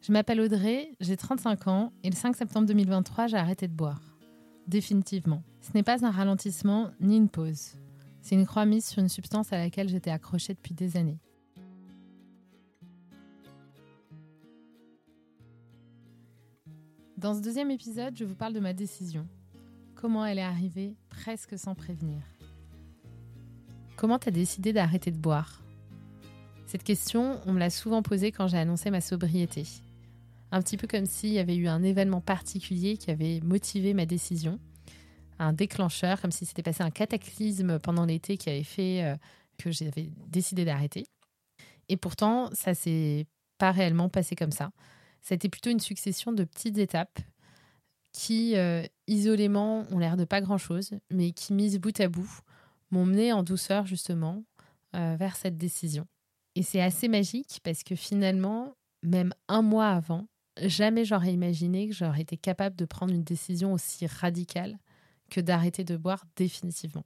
Je m'appelle Audrey, j'ai 35 ans et le 5 septembre 2023, j'ai arrêté de boire. Définitivement. Ce n'est pas un ralentissement ni une pause. C'est une croix mise sur une substance à laquelle j'étais accrochée depuis des années. Dans ce deuxième épisode, je vous parle de ma décision. Comment elle est arrivée presque sans prévenir. Comment t'as décidé d'arrêter de boire? Cette question, on me l'a souvent posée quand j'ai annoncé ma sobriété un petit peu comme s'il y avait eu un événement particulier qui avait motivé ma décision, un déclencheur, comme si c'était passé un cataclysme pendant l'été qui avait fait euh, que j'avais décidé d'arrêter. Et pourtant, ça s'est pas réellement passé comme ça. C'était plutôt une succession de petites étapes qui, euh, isolément, ont l'air de pas grand-chose, mais qui, mises bout à bout, m'ont mené en douceur, justement, euh, vers cette décision. Et c'est assez magique parce que finalement, même un mois avant, jamais j'aurais imaginé que j'aurais été capable de prendre une décision aussi radicale que d'arrêter de boire définitivement.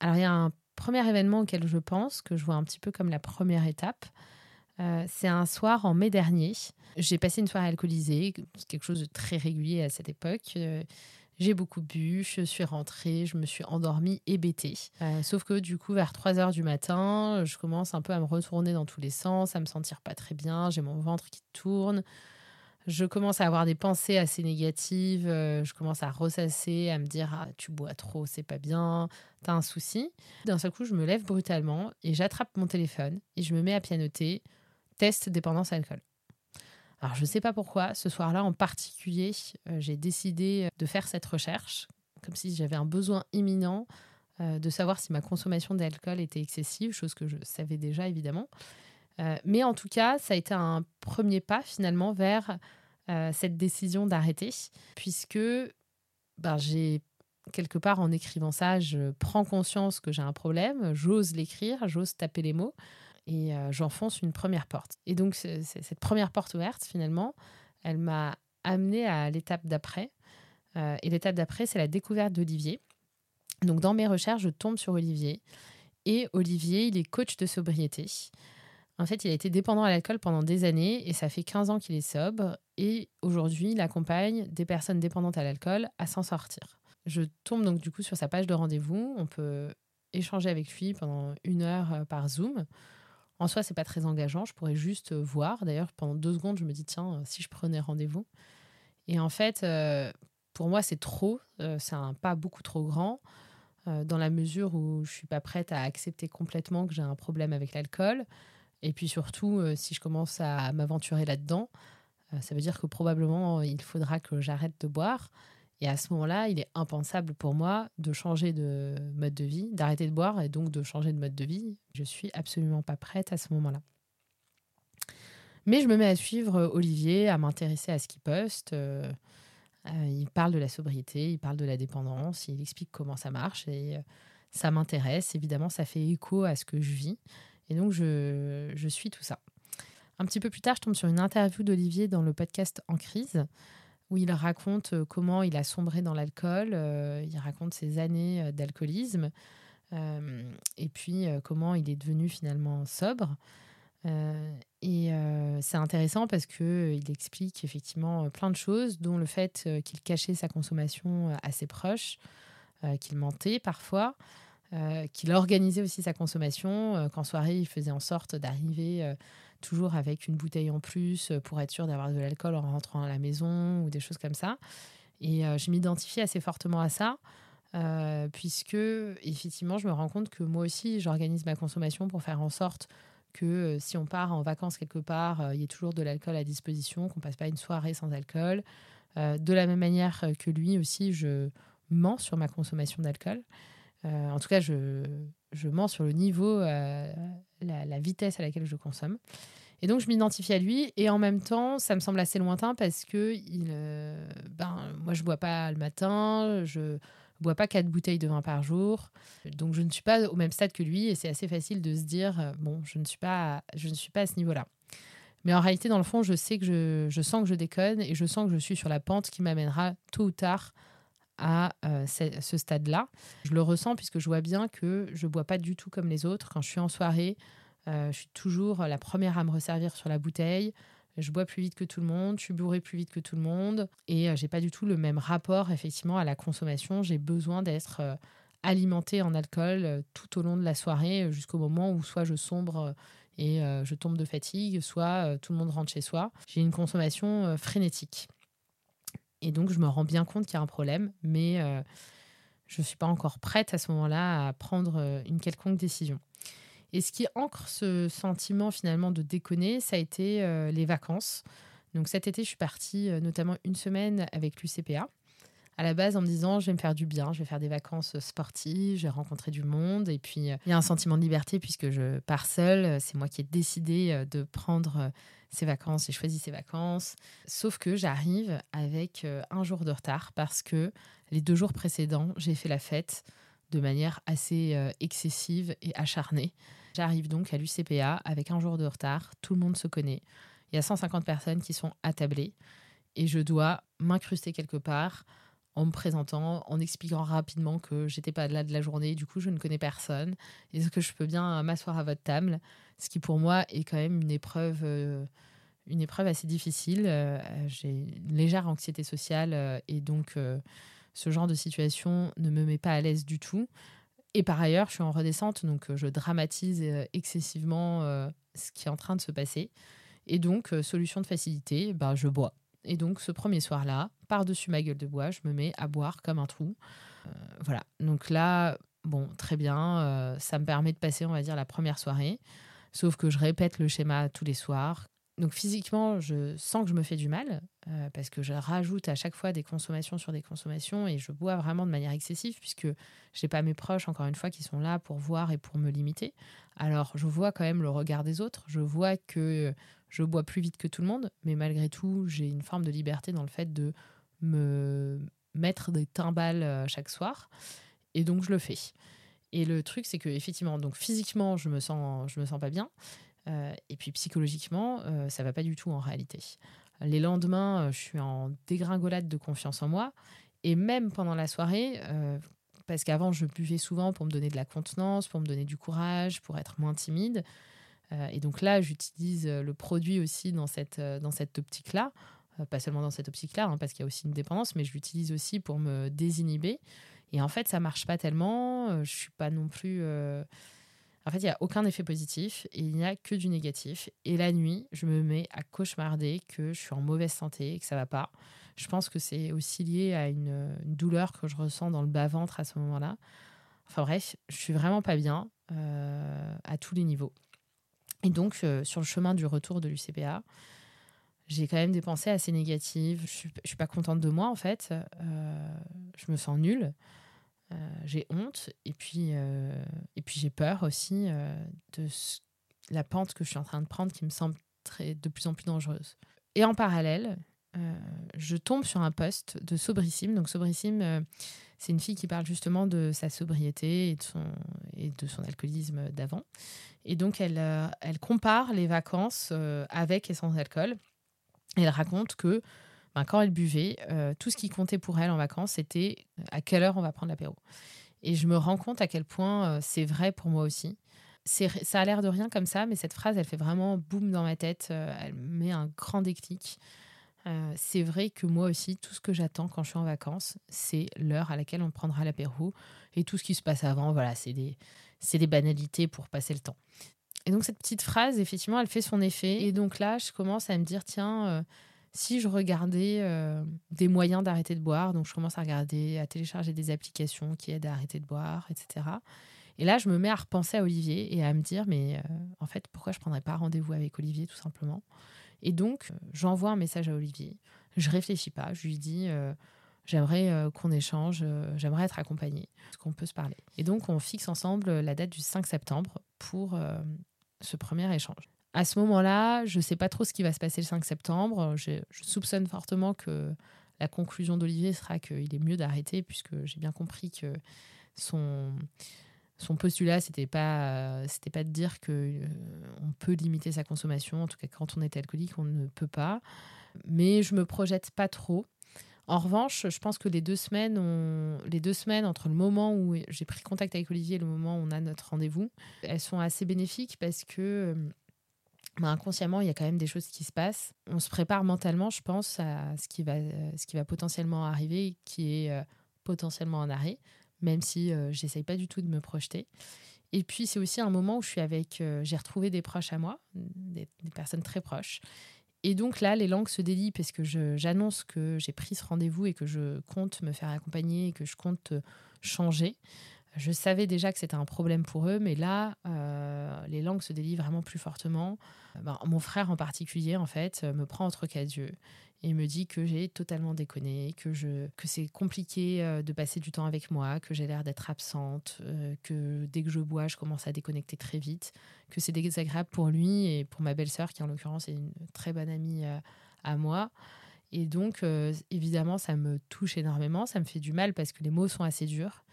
Alors il y a un premier événement auquel je pense, que je vois un petit peu comme la première étape. Euh, c'est un soir en mai dernier. J'ai passé une soirée alcoolisée, quelque chose de très régulier à cette époque. Euh, j'ai beaucoup bu, je suis rentrée, je me suis endormie hébétée. Euh, sauf que du coup, vers 3 heures du matin, je commence un peu à me retourner dans tous les sens, à me sentir pas très bien, j'ai mon ventre qui tourne. Je commence à avoir des pensées assez négatives, euh, je commence à ressasser, à me dire ah, tu bois trop, c'est pas bien, t'as un souci. D'un seul coup, je me lève brutalement et j'attrape mon téléphone et je me mets à pianoter test dépendance à alcool. Alors je ne sais pas pourquoi, ce soir-là en particulier, euh, j'ai décidé de faire cette recherche, comme si j'avais un besoin imminent euh, de savoir si ma consommation d'alcool était excessive, chose que je savais déjà évidemment. Euh, mais en tout cas, ça a été un premier pas finalement vers cette décision d'arrêter, puisque ben, j'ai quelque part en écrivant ça, je prends conscience que j'ai un problème, j'ose l'écrire, j'ose taper les mots et euh, j'enfonce une première porte. Et donc, cette première porte ouverte, finalement, elle m'a amenée à l'étape d'après. Euh, et l'étape d'après, c'est la découverte d'Olivier. Donc, dans mes recherches, je tombe sur Olivier. Et Olivier, il est coach de sobriété. En fait, il a été dépendant à l'alcool pendant des années et ça fait 15 ans qu'il est sobre. Et aujourd'hui, il accompagne des personnes dépendantes à l'alcool à s'en sortir. Je tombe donc du coup sur sa page de rendez-vous. On peut échanger avec lui pendant une heure euh, par Zoom. En soi, c'est pas très engageant. Je pourrais juste euh, voir. D'ailleurs, pendant deux secondes, je me dis tiens, euh, si je prenais rendez-vous. Et en fait, euh, pour moi, c'est trop. c'est un pas beaucoup trop grand dans la mesure où je suis pas prête à accepter complètement que j'ai un problème avec l'alcool. Et puis surtout, si je commence à m'aventurer là-dedans, ça veut dire que probablement il faudra que j'arrête de boire. Et à ce moment-là, il est impensable pour moi de changer de mode de vie, d'arrêter de boire et donc de changer de mode de vie. Je suis absolument pas prête à ce moment-là. Mais je me mets à suivre Olivier, à m'intéresser à ce qu'il poste. Euh, euh, il parle de la sobriété, il parle de la dépendance, il explique comment ça marche et euh, ça m'intéresse. Évidemment, ça fait écho à ce que je vis. Et donc, je, je suis tout ça. Un petit peu plus tard, je tombe sur une interview d'Olivier dans le podcast En crise où il raconte euh, comment il a sombré dans l'alcool, euh, il raconte ses années euh, d'alcoolisme, et puis comment il est devenu finalement sobre. et c'est intéressant parce qu'il explique effectivement plein de choses, dont le fait qu'il cachait sa consommation à ses proches, qu'il mentait parfois, qu'il organisait aussi sa consommation, qu'en soirée il faisait en sorte d'arriver toujours avec une bouteille en plus euh, pour être sûr d'avoir de l'alcool en rentrant à la maison ou des choses comme ça. Et euh, je m'identifie assez fortement à ça, euh, puisque effectivement, je me rends compte que moi aussi, j'organise ma consommation pour faire en sorte que si on part en vacances quelque part, il y ait toujours de l'alcool à disposition, qu'on passe pas une soirée sans alcool. de la même manière que lui aussi, je mens sur ma consommation d'alcool. en tout cas, je, je mens sur le niveau, euh, la, vitesse à laquelle je consomme. Et donc, je m'identifie à lui. Et en même temps, ça me semble assez lointain parce que il, euh, ben, moi, je bois pas le matin, je bois pas quatre bouteilles de vin par jour. Donc, je ne suis pas au même stade que lui. Et c'est assez facile de se dire, euh, bon, je ne suis pas, je ne suis pas à ce niveau-là. Mais en réalité, dans le fond, je sais que je, je sens que je déconne et je sens que je suis sur la pente qui m'amènera tôt ou tard à euh, ce, stade-là. Je le ressens puisque je vois bien que je bois pas du tout comme les autres. Quand je suis en soirée, euh, je suis toujours la première à me resservir sur la bouteille. je bois plus vite que tout le monde, je suis bourré plus vite que tout le monde et j'ai pas du tout le même rapport effectivement à la consommation. J'ai besoin d'être alimenté en alcool tout au long de la soirée jusqu'au moment où soit je sombre et je tombe de fatigue, soit tout le monde rentre chez soi. J'ai une consommation frénétique. Et donc, je me rends bien compte qu'il y a un problème, mais je ne suis pas encore prête à ce moment-là à prendre une quelconque décision. Et ce qui ancre ce sentiment finalement de déconner, ça a été les vacances. Donc cet été, je suis partie notamment une semaine avec l'UCPA à la base en me disant je vais me faire du bien, je vais faire des vacances sportives, je vais rencontrer du monde. Et puis il y a un sentiment de liberté puisque je pars seule. C'est moi qui ai décidé euh, de prendre euh, ces vacances, j'ai choisi ces vacances. Sauf que j'arrive avec euh, un jour de retard parce que les deux jours précédents, j'ai fait la fête de manière assez excessive et acharnée. J'arrive donc à l'UCPA avec un jour de retard, tout le monde se connaît. Il y a 150 personnes qui sont attablées et je dois m'incruster quelque part en me présentant, en expliquant rapidement que j'étais pas là de la journée, du coup je ne connais personne, est-ce que je peux bien m'asseoir à votre table? Ce qui pour moi est quand même une épreuve, euh, une épreuve assez difficile. Euh, j'ai une légère anxiété sociale euh, et donc ce genre de situation ne me met pas à l'aise du tout. Et par ailleurs, je suis en redescente, donc je dramatise excessivement ce qui est en train de se passer. Et donc, solution de facilité, ben, je bois. Et donc, ce premier soir-là, par-dessus ma gueule de bois, je me mets à boire comme un trou. Euh, voilà. Donc là, bon, très bien. Euh, ça me permet de passer, on va dire, la première soirée. Sauf que je répète le schéma tous les soirs. Donc physiquement, je sens que je me fais du mal euh, parce que je rajoute à chaque fois des consommations sur des consommations et je bois vraiment de manière excessive puisque je n'ai pas mes proches, encore une fois, qui sont là pour voir et pour me limiter. Alors je vois quand même le regard des autres. Je vois que je bois plus vite que tout le monde, mais malgré tout, j'ai une forme de liberté dans le fait de me mettre des timbales euh, chaque soir. Et donc, je le fais. Et le truc, c'est que effectivement, donc physiquement, je me sens, je me sens pas bien. Euh, et puis psychologiquement, euh, ça va pas du tout en réalité. Les lendemains, je suis en dégringolade de confiance en moi. Et même pendant la soirée, parce qu'avant, je buvais souvent pour me donner de la contenance, pour me donner du courage, pour être moins timide. Euh, et donc là, j'utilise euh, le produit aussi dans cette, euh, dans cette optique-là. pas seulement dans cette optique-là, hein, parce qu'il y a aussi une dépendance, mais je l'utilise aussi pour me désinhiber. Et en fait, ça marche pas tellement. je suis pas non plus. En fait, il n'y a aucun effet positif et il n'y a que du négatif. Et la nuit, je me mets à cauchemarder que je suis en mauvaise santé et que ça va pas. Je pense que c'est aussi lié à une, douleur que je ressens dans le bas-ventre à ce moment-là. Enfin bref, je suis vraiment pas bien à tous les niveaux. Et donc, euh, sur le chemin du retour de l'UCPA, j'ai quand même des pensées assez négatives. Je suis, suis pas contente de moi, en fait. Euh, je me sens nulle. Euh, j'ai honte. Et puis, et puis j'ai peur aussi de la pente que je suis en train de prendre qui me semble de plus en plus dangereuse. Et en parallèle, je tombe sur un poste de Sobrissime. Donc, Sobrissime, c'est une fille qui parle justement de sa sobriété et de son, alcoolisme d'avant. Et donc, elle, euh, compare les vacances euh, avec et sans alcool. elle raconte que ben, quand elle buvait, euh, tout ce qui comptait pour elle en vacances, c'était à quelle heure on va prendre l'apéro. Et je me rends compte à quel point c'est vrai pour moi aussi. Ça a l'air de rien comme ça, mais cette phrase, elle fait vraiment boum dans ma tête. elle met un grand déclic. C'est vrai que moi aussi, tout ce que j'attends quand je suis en vacances, c'est l'heure à laquelle on prendra l'apéro. Et tout ce qui se passe avant, voilà, c'est des, banalités pour passer le temps. Et donc cette petite phrase, effectivement, elle fait son effet. Et donc là, je commence à me dire, tiens, euh, si je regardais euh, des moyens d'arrêter de boire, donc je commence à regarder, à télécharger des applications qui aident à arrêter de boire, etc. Et là, je me mets à repenser à Olivier et à me dire, mais euh, en fait, pourquoi je ne prendrais pas rendez-vous avec Olivier, tout simplement? Et donc, j'envoie un message à Olivier. Je réfléchis pas. Je lui dis, j'aimerais euh, qu'on échange, euh, j'aimerais être accompagnée, qu'on peut se parler? Et donc, on fixe ensemble la date du 5 septembre pour euh, ce premier échange. À ce moment-là, je ne sais pas trop ce qui va se passer le 5 septembre. Je, soupçonne fortement que la conclusion d'Olivier sera qu'il est mieux d'arrêter, puisque j'ai bien compris que son, son postulat, c'était pas, c'était pas de dire que on peut limiter sa consommation. En tout cas, quand on est alcoolique, on ne peut pas. Mais je me projette pas trop en revanche, je pense que les deux semaines, les deux semaines entre le moment où j'ai pris contact avec Olivier et le moment où on a notre rendez-vous, elles sont assez bénéfiques parce que euh, mais inconsciemment, il y a quand même des choses qui se passent. On se prépare mentalement, je pense, à ce qui va, ce qui va potentiellement arriver, qui est euh, potentiellement un arrêt, même si euh, j'essaye pas du tout de me projeter. Et puis, c'est aussi un moment où je suis avec. Euh, j'ai retrouvé des proches à moi, des, personnes très proches. Et donc là, les langues se délient parce que j'annonce que j'ai pris ce rendez-vous et que je compte me faire accompagner et que je compte changer. Je savais déjà que c'était un problème pour eux, mais là, euh, les langues se délient vraiment plus fortement. Ben, mon frère en particulier, en fait, euh, me prend entre quatre yeux et me dit que j'ai totalement déconné, que, je, que c'est compliqué euh, de passer du temps avec moi, que j'ai l'air d'être absente, que dès que je bois, je commence à déconnecter très vite, que c'est désagréable pour lui et pour ma belle-sœur, qui en l'occurrence est une très bonne amie à moi. Et donc, évidemment, ça me touche énormément, ça me fait du mal parce que les mots sont assez durs.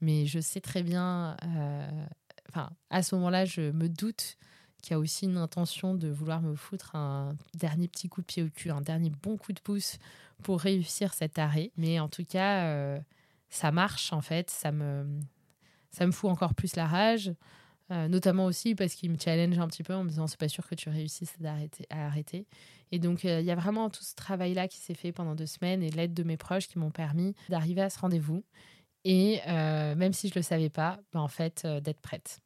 Mais je sais très bien, euh, enfin, à ce moment-là, je me doute qu'il y a aussi une intention de vouloir me foutre un dernier petit coup de pied au cul, un dernier bon coup de pouce pour réussir cet arrêt. Mais en tout cas, euh, ça marche en fait, ça me, ça me fout encore plus la rage. Euh, notamment aussi parce qu'il me challenge un petit peu en me disant c'est pas sûr que tu réussisses à arrêter. Et donc il y a vraiment tout ce travail-là qui s'est fait pendant deux semaines et l'aide de mes proches qui m'ont permis d'arriver à ce rendez-vous et euh, même si je le savais pas, ben, en fait, euh, d'être prête.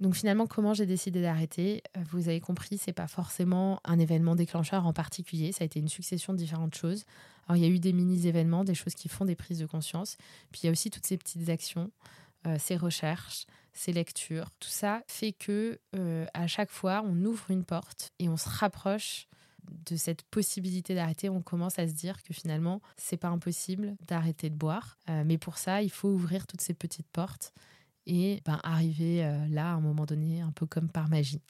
Donc finalement, comment j'ai décidé d'arrêter? Euh, Vous avez compris, c'est pas forcément un événement déclencheur en particulier. Ça a été une succession de différentes choses. Alors il y a eu des mini-événements, des choses qui font des prises de conscience. Puis il y a aussi toutes ces petites actions, ces recherches, ces lectures. Tout ça fait que à chaque fois, on ouvre une porte et on se rapproche de cette possibilité d'arrêter, on commence à se dire que finalement, c'est pas impossible d'arrêter de boire. Euh, mais pour ça, il faut ouvrir toutes ces petites portes et ben, arriver euh, là à un moment donné, un peu comme par magie.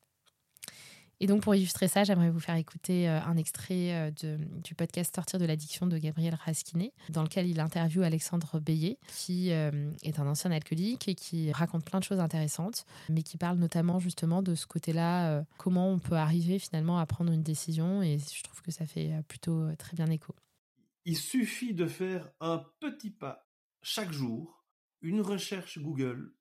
Et donc, pour illustrer ça, j'aimerais vous faire écouter euh, un extrait euh, du podcast Sortir de l'addiction de Gabriel Raskinet, dans lequel il interviewe Alexandre Beillet, qui est un ancien alcoolique et qui raconte plein de choses intéressantes, mais qui parle notamment justement de ce côté-là, comment on peut arriver finalement à prendre une décision. Et je trouve que ça fait plutôt très bien écho. Il suffit de faire un petit pas chaque jour, une recherche Google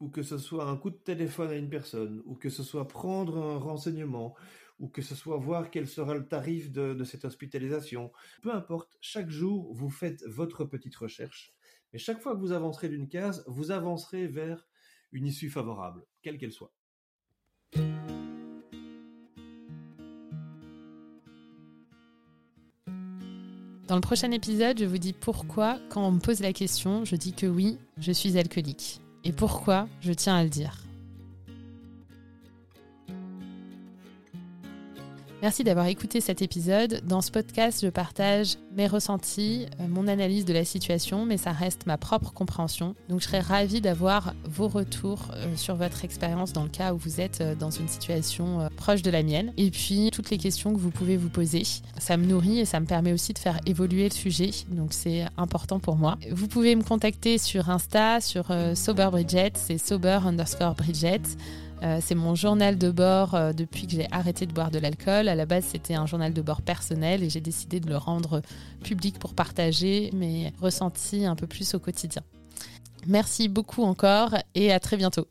ou que ce soit un coup de téléphone à une personne, ou que ce soit prendre un renseignement, ou que ce soit voir quel sera le tarif de, cette hospitalisation. Peu importe, chaque jour, vous faites votre petite recherche. Mais chaque fois que vous avancerez d'une case, vous avancerez vers une issue favorable, quelle qu'elle soit. Dans le prochain épisode, je vous dis pourquoi, quand on me pose la question, je dis que oui, je suis alcoolique. Et pourquoi je tiens à le dire Merci d'avoir écouté cet épisode. Dans ce podcast, je partage mes ressentis, euh, mon analyse de la situation, mais ça reste ma propre compréhension. Donc je serais ravie d'avoir vos retours euh, sur votre expérience dans le cas où vous êtes euh, dans une situation proche de la mienne. Et puis toutes les questions que vous pouvez vous poser. Ça me nourrit et ça me permet aussi de faire évoluer le sujet. Donc c'est important pour moi. Vous pouvez me contacter sur Insta, sur Sober Bridget, c'est sober underscore Bridget. Euh, c'est mon journal de bord euh, depuis que j'ai arrêté de boire de l'alcool. À la base, c'était un journal de bord personnel et j'ai décidé de le rendre public pour partager mes ressentis un peu plus au quotidien. Merci beaucoup encore et à très bientôt.